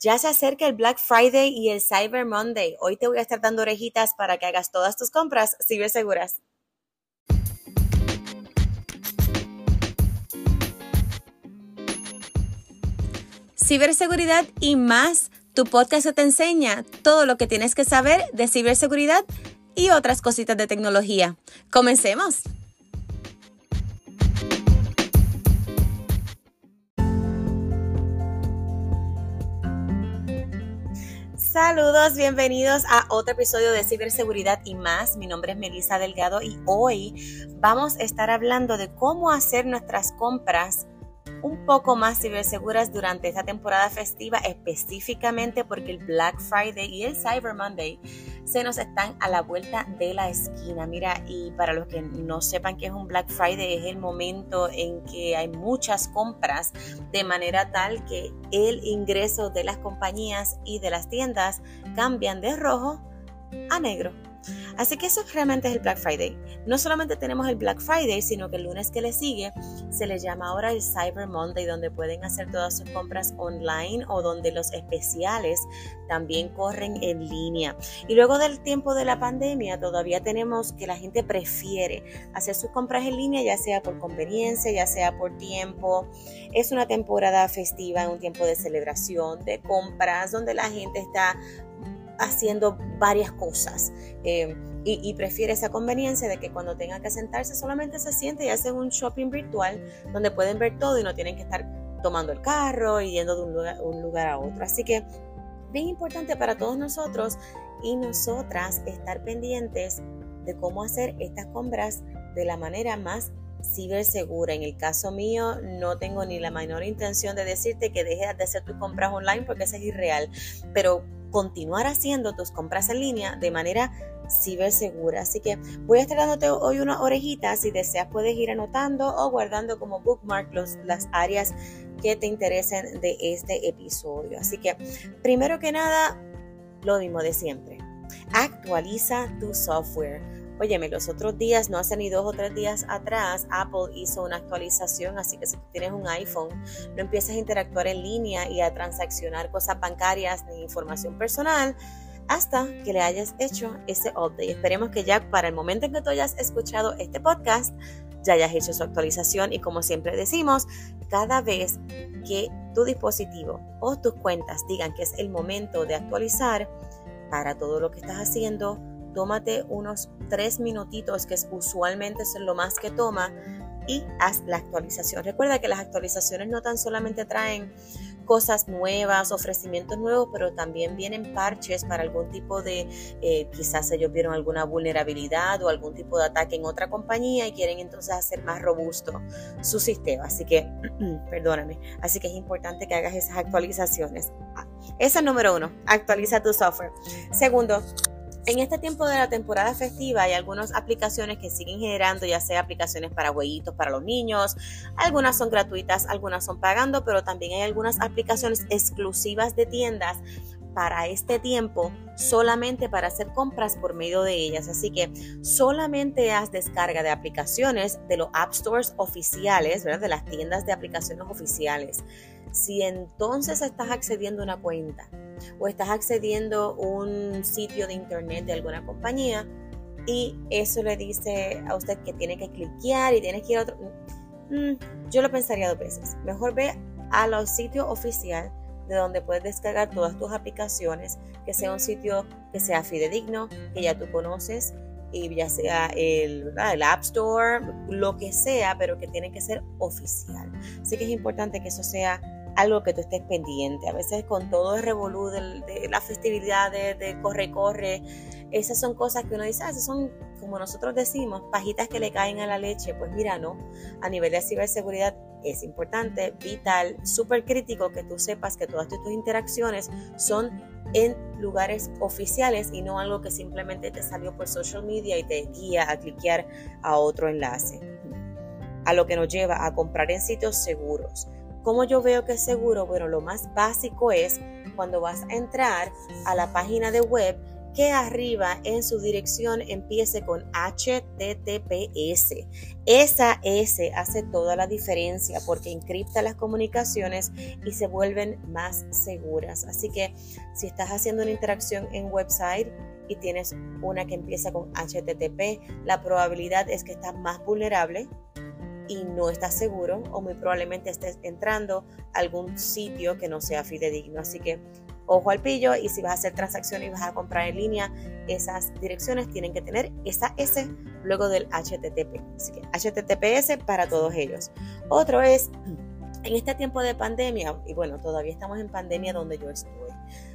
Ya se acerca el Black Friday y el Cyber Monday. Hoy te voy a estar dando orejitas para que hagas todas tus compras seguras. Ciberseguridad y más. Tu podcast te enseña todo lo que tienes que saber de ciberseguridad y otras cositas de tecnología. Comencemos. Saludos, bienvenidos a otro episodio de Ciberseguridad y más. Mi nombre es Melissa Delgado y hoy vamos a estar hablando de cómo hacer nuestras compras un poco más ciberseguras durante esta temporada festiva, específicamente porque el Black Friday y el Cyber Monday se nos están a la vuelta de la esquina. Mira, y para los que no sepan qué es un Black Friday, es el momento en que hay muchas compras de manera tal que el ingreso de las compañías y de las tiendas cambian de rojo a negro. Así que eso realmente es el Black Friday. No solamente tenemos el Black Friday, sino que el lunes que le sigue se le llama ahora el Cyber Monday, donde pueden hacer todas sus compras online o donde los especiales también corren en línea. Y luego del tiempo de la pandemia, todavía tenemos que la gente prefiere hacer sus compras en línea, ya sea por conveniencia, ya sea por tiempo. Es una temporada festiva, un tiempo de celebración, de compras, donde la gente está haciendo varias cosas. Eh, y, prefiere esa conveniencia de que cuando tenga que sentarse solamente se siente y hace un shopping virtual donde pueden ver todo y no tienen que estar tomando el carro y yendo de un lugar, un lugar a otro. Así que bien importante para todos nosotros y nosotras estar pendientes de cómo hacer estas compras de la manera más cibersegura. En el caso mío, no tengo ni la menor intención de decirte que dejes de hacer tus compras online porque eso es irreal, pero continuar haciendo tus compras en línea de manera cibersegura. Así que voy a estar dándote hoy una orejita. Si deseas, puedes ir anotando o guardando como bookmark los, las áreas que te interesen de este episodio. Así que, primero que nada, lo mismo de siempre. Actualiza tu software. Óyeme, los otros días, no hace ni dos o tres días atrás, Apple hizo una actualización, así que si tú tienes un iPhone, no empiezas a interactuar en línea y a transaccionar cosas bancarias ni información personal hasta que le hayas hecho ese update. Esperemos que ya para el momento en que tú hayas escuchado este podcast, ya hayas hecho su actualización y como siempre decimos, cada vez que tu dispositivo o tus cuentas digan que es el momento de actualizar para todo lo que estás haciendo, tómate unos tres minutitos, que es usualmente es lo más que toma, y haz la actualización. Recuerda que las actualizaciones no tan solamente traen cosas nuevas, ofrecimientos nuevos, pero también vienen parches para algún tipo de, eh, quizás ellos vieron alguna vulnerabilidad o algún tipo de ataque en otra compañía y quieren entonces hacer más robusto su sistema. Así que, perdóname, así que es importante que hagas esas actualizaciones. Ah, esa es número uno, actualiza tu software. Segundo, en este tiempo de la temporada festiva hay algunas aplicaciones que siguen generando, ya sea aplicaciones para huellitos para los niños, algunas son gratuitas, algunas son pagando, pero también hay algunas aplicaciones exclusivas de tiendas para este tiempo solamente para hacer compras por medio de ellas. Así que solamente haz descarga de aplicaciones de los App Stores oficiales, de las tiendas de aplicaciones oficiales. Si entonces estás accediendo a una cuenta o estás accediendo a un sitio de internet de alguna compañía y eso le dice a usted que tiene que cliquear y tienes que ir a otro, mm, yo lo pensaría dos veces. Mejor ve a los sitios oficiales de donde puedes descargar todas tus aplicaciones, que sea un sitio que sea fidedigno, que ya tú conoces, y ya sea el, el, App Store, lo que sea, pero que tiene que ser oficial. Así que es importante que eso sea algo que tú estés pendiente. A veces con todo el revolú de, las festividades, de corre, corre, esas son cosas que uno dice, ah, esas son, como nosotros decimos, pajitas que le caen a la leche. Pues mira, no, a nivel de ciberseguridad es importante, vital, súper crítico que tú sepas que todas tus interacciones son en lugares oficiales y no algo que simplemente te salió por social media y te guía a cliquear a otro enlace. A lo que nos lleva a comprar en sitios seguros. ¿Cómo yo veo que es seguro? Bueno, lo más básico es cuando vas a entrar a la página de web que arriba en su dirección empiece con HTTPS. Esa S hace toda la diferencia porque encripta las comunicaciones y se vuelven más seguras. Así que si estás haciendo una interacción en website, y tienes una que empieza con HTTP, la probabilidad es que estás más vulnerable y no estás seguro o muy probablemente estés entrando a algún sitio que no sea fidedigno. Así que ojo al pillo y si vas a hacer transacciones y vas a comprar en línea, esas direcciones tienen que tener esa S luego del HTTP. Así que HTTPS para todos ellos. Otro es, en este tiempo de pandemia, y bueno, todavía estamos en pandemia donde yo estoy,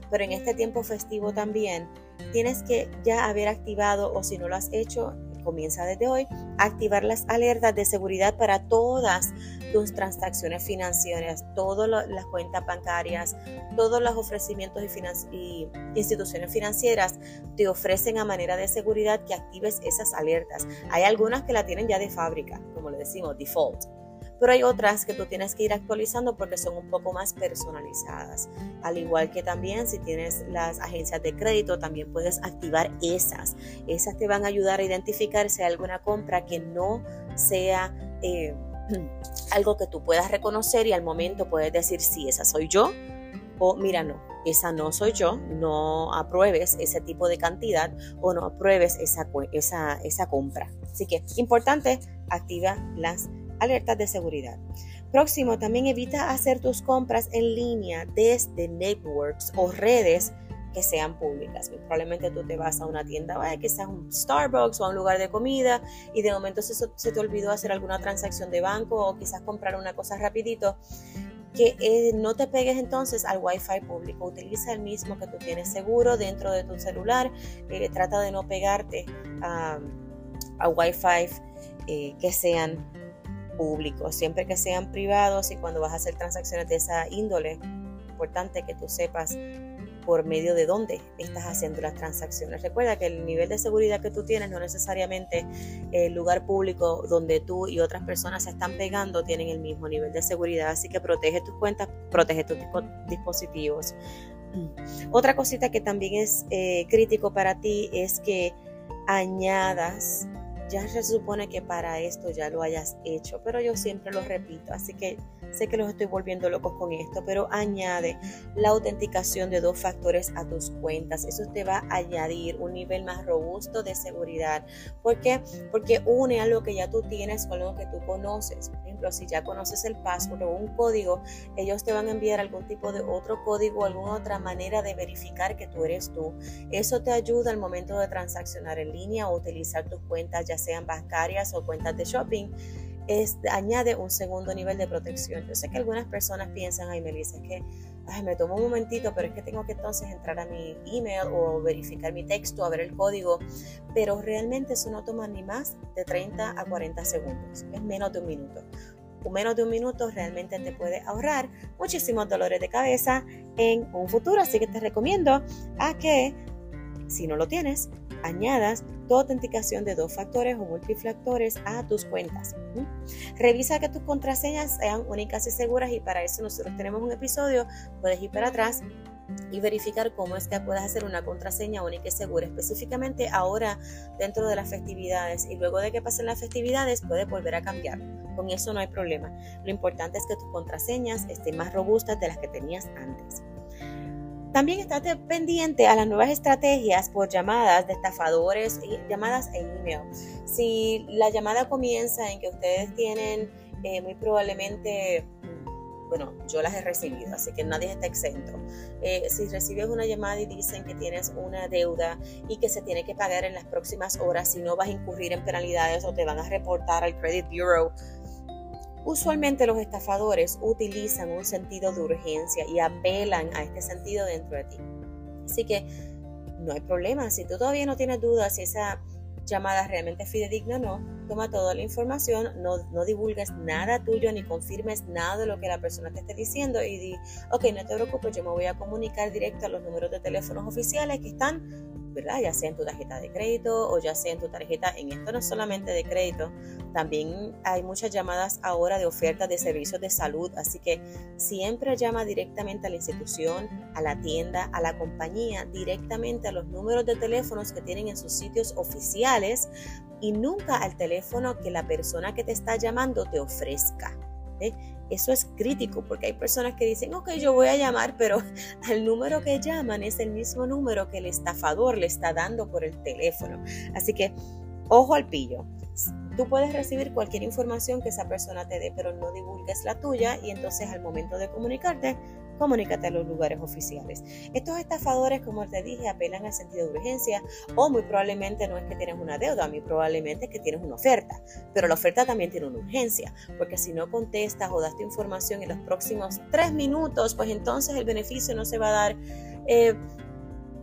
pero en este tiempo festivo también, tienes que ya haber activado o si no lo has hecho, comienza desde hoy, activar las alertas de seguridad para todas tus transacciones financieras, todas las cuentas bancarias, todos los ofrecimientos y, instituciones financieras te ofrecen a manera de seguridad que actives esas alertas. Hay algunas que la tienen ya de fábrica, como le decimos, default pero hay otras que tú tienes que ir actualizando porque son un poco más personalizadas. Al igual que también si tienes las agencias de crédito, también puedes activar esas. Esas te van a ayudar a identificar si hay alguna compra que no sea... Eh, algo que tú puedas reconocer y al momento puedes decir si esa soy yo o mira no, esa no soy yo, no apruebes ese tipo de cantidad o no apruebes esa, esa, esa compra. Así que importante, activa las alertas de seguridad. Próximo, también evita hacer tus compras en línea desde networks o redes que sean públicas. Probablemente tú te vas a una tienda, vaya, quizás un Starbucks o a un lugar de comida y de momento se, te olvidó hacer alguna transacción de banco o quizás comprar una cosa rapidito que eh, no te pegues entonces al Wi-Fi público. Utiliza el mismo que tú tienes seguro dentro de tu celular. Eh, trata de no pegarte a, a Wi-Fi eh, que sean públicos, siempre que sean privados y cuando vas a hacer transacciones de esa índole, importante que tú sepas por medio de dónde estás haciendo las transacciones. Recuerda que el nivel de seguridad que tú tienes no necesariamente el lugar público donde tú y otras personas se están pegando tienen el mismo nivel de seguridad, así que protege tus cuentas, protege tus dispositivos. Otra cosita que también es eh, crítico para ti es que añadas ya se supone que para esto ya lo hayas hecho, pero yo siempre lo repito, así que sé que los estoy volviendo locos con esto, pero añade la autenticación de dos factores a tus cuentas. Eso te va a añadir un nivel más robusto de seguridad. ¿Por qué? Porque une a lo que ya tú tienes con lo que tú conoces. Por ejemplo, si ya conoces el password o un código, ellos te van a enviar algún tipo de otro código, alguna otra manera de verificar que tú eres tú. Eso te ayuda al momento de transaccionar en línea o utilizar tus cuentas ya sean bancarias o cuentas de shopping, es, añade un segundo nivel de protección. Yo sé que algunas personas piensan, ay Melissa, es que ay, me tomo un momentito, pero es que tengo que entonces entrar a mi email o verificar mi texto, a ver el código, pero realmente eso no toma ni más de 30 a 40 segundos, es menos de un minuto. O menos de un minuto realmente te puede ahorrar muchísimos dolores de cabeza en un futuro, así que te recomiendo a que si no lo tienes, añadas tu autenticación de dos factores o multifactores a tus cuentas. Revisa que tus contraseñas sean únicas y seguras y para eso nosotros tenemos un episodio, puedes ir para atrás y verificar cómo es que puedes hacer una contraseña única y segura, específicamente ahora dentro de las festividades y luego de que pasen las festividades puedes volver a cambiar. Con eso no hay problema. Lo importante es que tus contraseñas estén más robustas de las que tenías antes. También estate pendiente a las nuevas estrategias por llamadas de estafadores, llamadas e email. Si la llamada comienza en que ustedes tienen eh, muy probablemente bueno, yo las he recibido, así que nadie está exento. Eh, si recibes una llamada y dicen que tienes una deuda y que se tiene que pagar en las próximas horas, si no vas a incurrir en penalidades o te van a reportar al Credit Bureau, Usualmente los estafadores utilizan un sentido de urgencia y apelan a este sentido dentro de ti. Así que no hay problema. Si tú todavía no tienes dudas si esa llamada realmente es fidedigna o no, toma toda la información, no, no, divulgues nada tuyo ni confirmes nada de lo que la persona te esté diciendo y di, ok, no te preocupes, yo me voy a comunicar directo a los números de teléfonos oficiales que están ya sea en tu tarjeta de crédito o ya sea en tu tarjeta, en esto no solamente de crédito, también hay muchas llamadas ahora de ofertas de servicios de salud, así que siempre llama directamente a la institución, a la tienda, a la compañía, directamente a los números de teléfonos que tienen en sus sitios oficiales y nunca al teléfono que la persona que te está llamando te ofrezca. Eso es crítico porque hay personas que dicen, ok, yo voy a llamar, pero el número que llaman es el mismo número que el estafador le está dando por el teléfono. Así que, ojo al pillo. Tú puedes recibir cualquier información que esa persona te dé, pero no divulgues la tuya y entonces al momento de comunicarte, comunícate a los lugares oficiales. Estos estafadores, como te dije, apelan al sentido de urgencia o muy probablemente no es que tienes una deuda, muy probablemente es que tienes una oferta, pero la oferta también tiene una urgencia, porque si no contestas o das tu información en los próximos tres minutos, pues entonces el beneficio no se va a dar. Eh,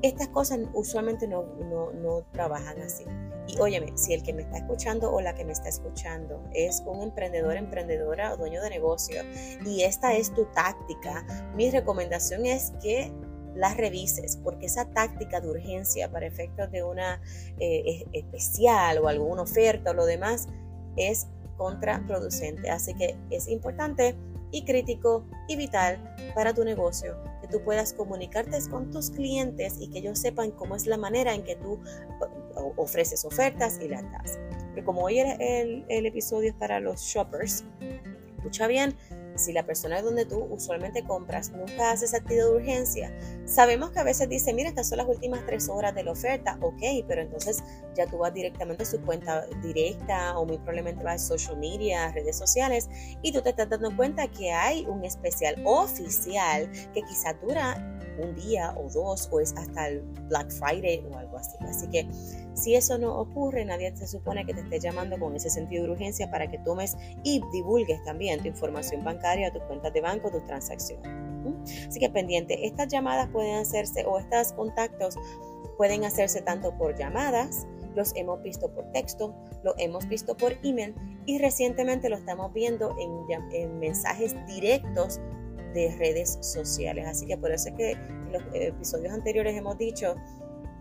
estas cosas usualmente no, no, trabajan así. Y óyeme, si el que me está escuchando o la que me está escuchando es un emprendedor, emprendedora o dueño de negocio y esta es tu táctica, mi recomendación es que la revises, porque esa táctica de urgencia para efectos de una eh, especial o alguna oferta o lo demás es contraproducente. Así que es importante y crítico y vital para tu negocio que tú puedas comunicarte con tus clientes y que ellos sepan cómo es la manera en que tú ofreces ofertas y las das. Pero como hoy el, el episodio es para los shoppers, escucha bien, si la persona es donde tú usualmente compras nunca hace sentido de urgencia, sabemos que a veces dice, mira, estas son las últimas tres horas de la oferta, ok, pero entonces ya tú vas directamente a su cuenta directa o muy probablemente vas a social media, redes sociales, y tú te estás dando cuenta que hay un especial oficial que quizá dura un día o dos o es hasta el Black Friday o algo así. Así que si eso no ocurre, nadie se supone que te esté llamando con ese sentido de urgencia para que tomes y divulgues también tu información bancaria, tus cuentas de banco, tus transacciones. Así que pendiente, estas llamadas pueden hacerse o estos contactos pueden hacerse tanto por llamadas, los hemos visto por texto, lo hemos visto por email y recientemente lo estamos viendo en, en mensajes directos de redes sociales. Así que por eso es que en los episodios anteriores hemos dicho,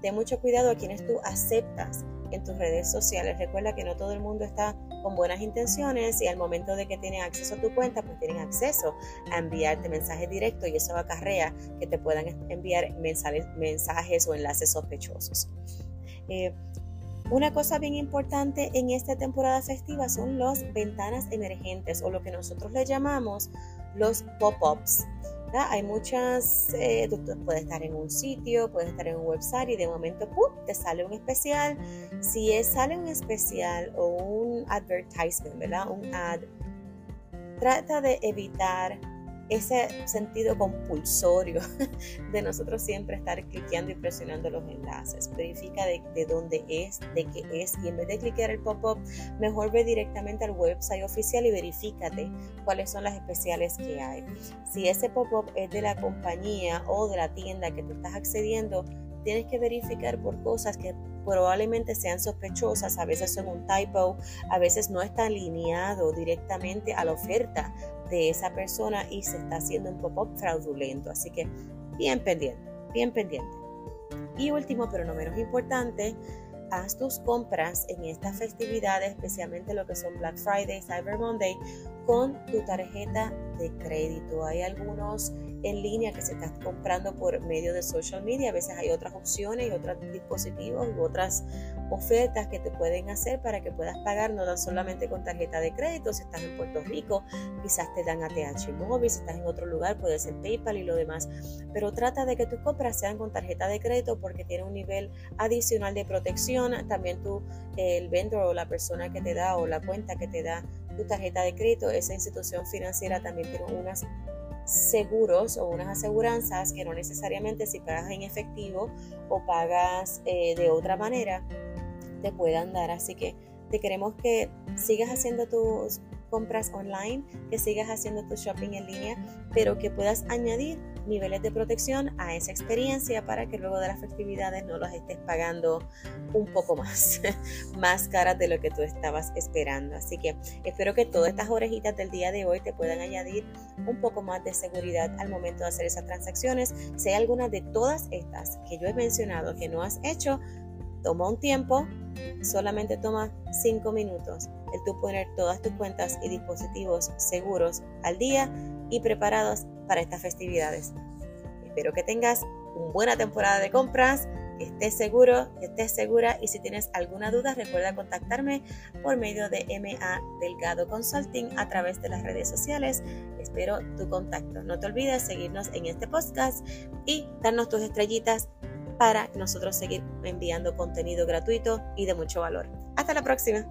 ten mucho cuidado a quienes tú aceptas en tus redes sociales. Recuerda que no todo el mundo está con buenas intenciones y al momento de que tienen acceso a tu cuenta, pues tienen acceso a enviarte mensajes directos y eso acarrea que te puedan enviar mensajes, mensajes o enlaces sospechosos. Eh, una cosa bien importante en esta temporada festiva son las ventanas emergentes o lo que nosotros le llamamos los pop-ups. Hay muchas, eh, tú puedes estar en un sitio, puedes estar en un website y de momento te sale un especial. Si sale un especial o un advertisement, ¿verdad? Un ad, trata de evitar ese sentido compulsorio de nosotros siempre estar cliqueando y presionando los enlaces. Verifica de, dónde es, de qué es y en vez de cliquear el pop-up, mejor ve directamente al website oficial y verifícate cuáles son las especiales que hay. Si ese pop-up es de la compañía o de la tienda que tú estás accediendo, tienes que verificar por cosas que probablemente sean sospechosas, a veces son un typo, a veces no está alineado directamente a la oferta de esa persona y se está haciendo un pop-up fraudulento. Así que bien pendiente, bien pendiente. Y último, pero no menos importante, haz tus compras en estas festividades, especialmente lo que son Black Friday, Cyber Monday, con tu tarjeta de crédito. Hay algunos en línea que se están comprando por medio de social media. A veces hay otras opciones y otros dispositivos u otras ofertas que te pueden hacer para que puedas pagar no tan solamente con tarjeta de crédito. Si estás en Puerto Rico, quizás te dan ATH móvil. Si estás en otro lugar, puede ser PayPal y lo demás. Pero trata de que tus compras sean con tarjeta de crédito porque tiene un nivel adicional de protección. También tú, el vendor o la persona que te da o la cuenta que te da tu tarjeta de crédito, esa institución financiera también tiene unas seguros o unas aseguranzas que no necesariamente si pagas en efectivo o pagas eh, de otra manera te puedan dar. Así que te queremos que sigas haciendo tus compras online, que sigas haciendo tu shopping en línea, pero que puedas añadir niveles de protección a esa experiencia para que luego de las festividades no los estés pagando un poco más, más caras de lo que tú estabas esperando. Así que espero que todas estas orejitas del día de hoy te puedan añadir un poco más de seguridad al momento de hacer esas transacciones. Si hay alguna de todas estas que yo he mencionado que no has hecho, toma un tiempo, solamente toma 5 minutos el tú poner todas tus cuentas y dispositivos seguros al día y preparados para estas festividades. Espero que tengas una buena temporada de compras, que estés seguro, que estés segura y si tienes alguna duda recuerda contactarme por medio de MA Delgado Consulting a través de las redes sociales. Espero tu contacto. No te olvides seguirnos en este podcast y darnos tus estrellitas para nosotros seguir enviando contenido gratuito y de mucho valor. Hasta la próxima.